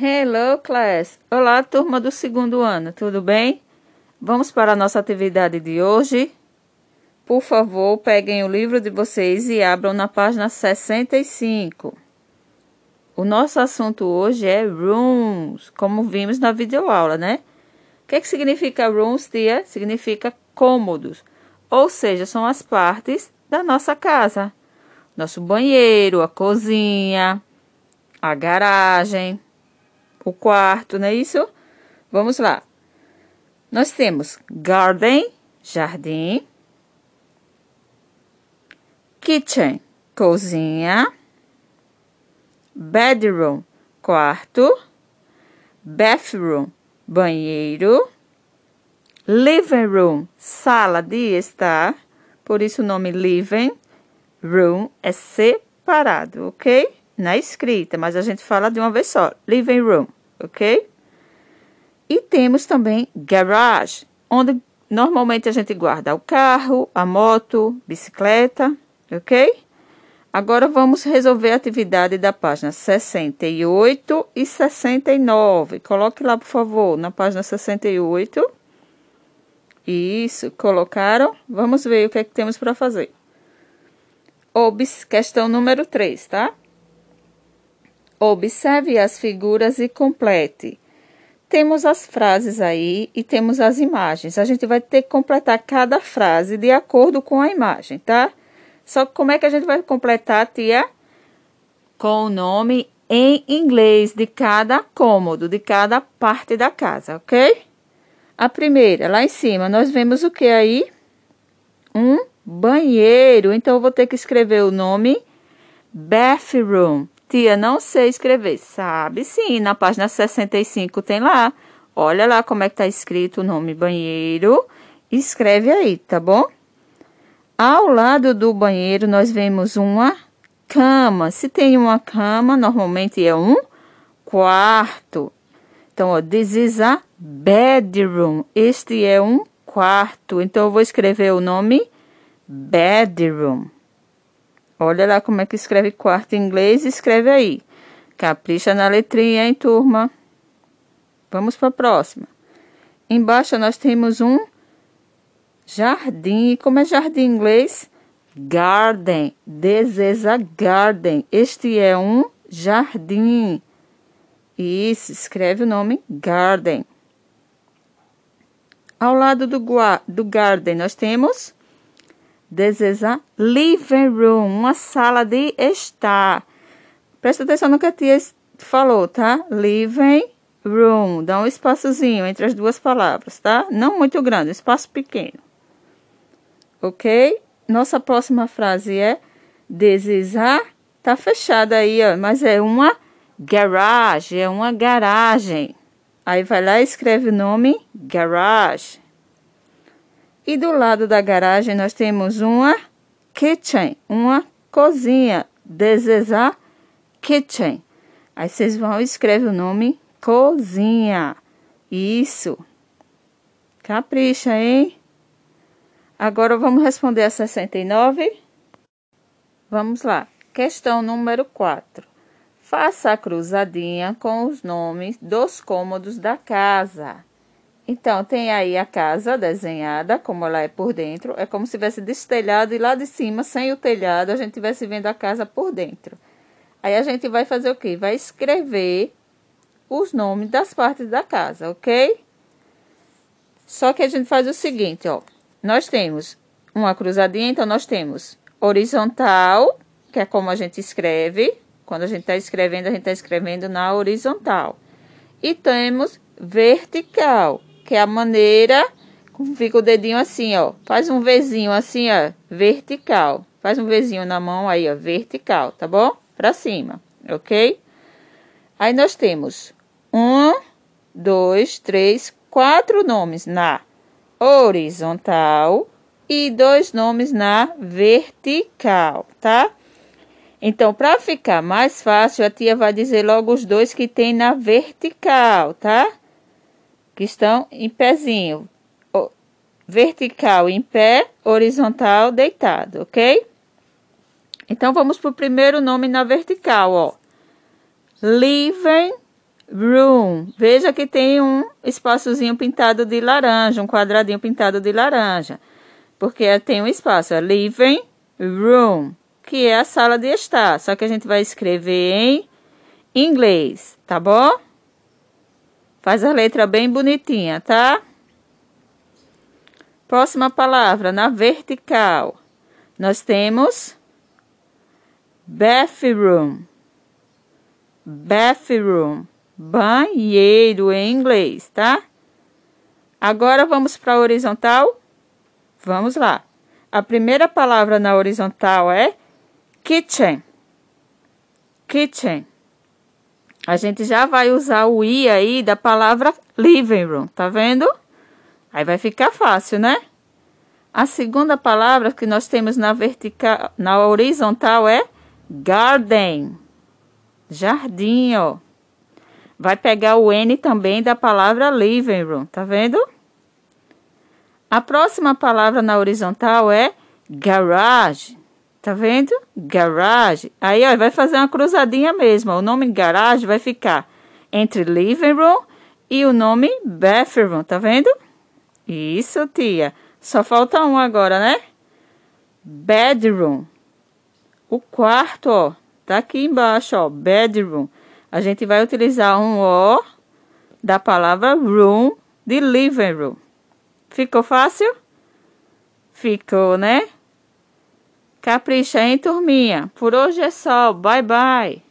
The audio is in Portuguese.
Hello, class! Olá, turma do segundo ano, tudo bem? Vamos para a nossa atividade de hoje. Por favor, peguem o livro de vocês e abram na página 65. O nosso assunto hoje é rooms, como vimos na videoaula, né? O que, é que significa rooms, tia? Significa cômodos, ou seja, são as partes da nossa casa. Nosso banheiro, a cozinha, a garagem, o quarto, não é isso? Vamos lá. Nós temos garden, jardim, kitchen, cozinha, bedroom, quarto, bathroom, banheiro, living room, sala de estar, por isso o nome living room é separado, ok? Na escrita, mas a gente fala de uma vez só, living room, ok? E temos também garage, onde normalmente a gente guarda o carro, a moto, bicicleta, ok? Agora vamos resolver a atividade da página 68 e 69. Coloque lá, por favor, na página 68. Isso, colocaram? Vamos ver o que é que temos para fazer. Obs, questão número 3, tá? Observe as figuras e complete. Temos as frases aí e temos as imagens. A gente vai ter que completar cada frase de acordo com a imagem, tá? Só que como é que a gente vai completar, tia? Com o nome em inglês de cada cômodo, de cada parte da casa, ok? A primeira, lá em cima, nós vemos o que aí? Um banheiro. Então, eu vou ter que escrever o nome bathroom. Tia, não sei escrever. Sabe sim, na página 65 tem lá. Olha lá como é que tá escrito o nome banheiro. Escreve aí, tá bom? Ao lado do banheiro, nós vemos uma cama. Se tem uma cama, normalmente é um quarto. Então, ó, this is a bedroom. Este é um quarto. Então, eu vou escrever o nome bedroom. Olha lá como é que escreve quarto em inglês, escreve aí. Capricha na letrinha, hein, turma? Vamos para a próxima. Embaixo nós temos um jardim. Como é jardim em inglês? Garden. This is a garden. Este é um jardim. Isso, escreve o nome garden. Ao lado do, do garden, nós temos deseja living room, uma sala de estar. Presta atenção no que a tia falou, tá? Living room, dá um espaçozinho entre as duas palavras, tá? Não muito grande, espaço pequeno. Ok? Nossa próxima frase é desejar. Tá fechada aí, ó, mas é uma garage, é uma garagem. Aí vai lá e escreve o nome garage. E do lado da garagem nós temos uma kitchen, uma cozinha. Desejar kitchen. Aí vocês vão escrever o nome cozinha. Isso. Capricha, hein? Agora vamos responder a 69. Vamos lá. Questão número 4. Faça a cruzadinha com os nomes dos cômodos da casa. Então, tem aí a casa desenhada, como ela é por dentro. É como se tivesse destelhado e lá de cima, sem o telhado, a gente estivesse vendo a casa por dentro. Aí a gente vai fazer o quê? Vai escrever os nomes das partes da casa, ok? Só que a gente faz o seguinte, ó. Nós temos uma cruzadinha, então nós temos horizontal, que é como a gente escreve. Quando a gente está escrevendo, a gente está escrevendo na horizontal. E temos vertical, que é a maneira, fica o dedinho assim, ó. Faz um Vzinho assim, ó, vertical. Faz um Vzinho na mão aí, ó, vertical, tá bom? Pra cima, ok? Aí nós temos um, dois, três, quatro nomes na horizontal e dois nomes na vertical, tá? Então, para ficar mais fácil, a tia vai dizer logo os dois que tem na vertical, tá? Que estão em pezinho. Vertical em pé, horizontal deitado, ok? Então, vamos para o primeiro nome na vertical, ó. Living room. Veja que tem um espaçozinho pintado de laranja, um quadradinho pintado de laranja. Porque tem um espaço, é living room, que é a sala de estar. Só que a gente vai escrever em inglês, tá bom? Faz a letra bem bonitinha, tá? Próxima palavra, na vertical. Nós temos bathroom. Bathroom. Banheiro em inglês, tá? Agora vamos para a horizontal. Vamos lá. A primeira palavra na horizontal é kitchen. Kitchen. A gente já vai usar o i aí da palavra living room, tá vendo? Aí vai ficar fácil, né? A segunda palavra que nós temos na vertical, na horizontal é garden. Jardim, ó. Vai pegar o N também da palavra living room, tá vendo? A próxima palavra na horizontal é garage. Tá vendo? Garage. Aí, ó, vai fazer uma cruzadinha mesmo. O nome garage vai ficar entre living room e o nome bathroom, tá vendo? Isso, tia. Só falta um agora, né? Bedroom. O quarto, ó, tá aqui embaixo, ó, bedroom. A gente vai utilizar um O da palavra room de living room. Ficou fácil? Ficou, né? Capricha, hein, turminha? Por hoje é só. Bye, bye.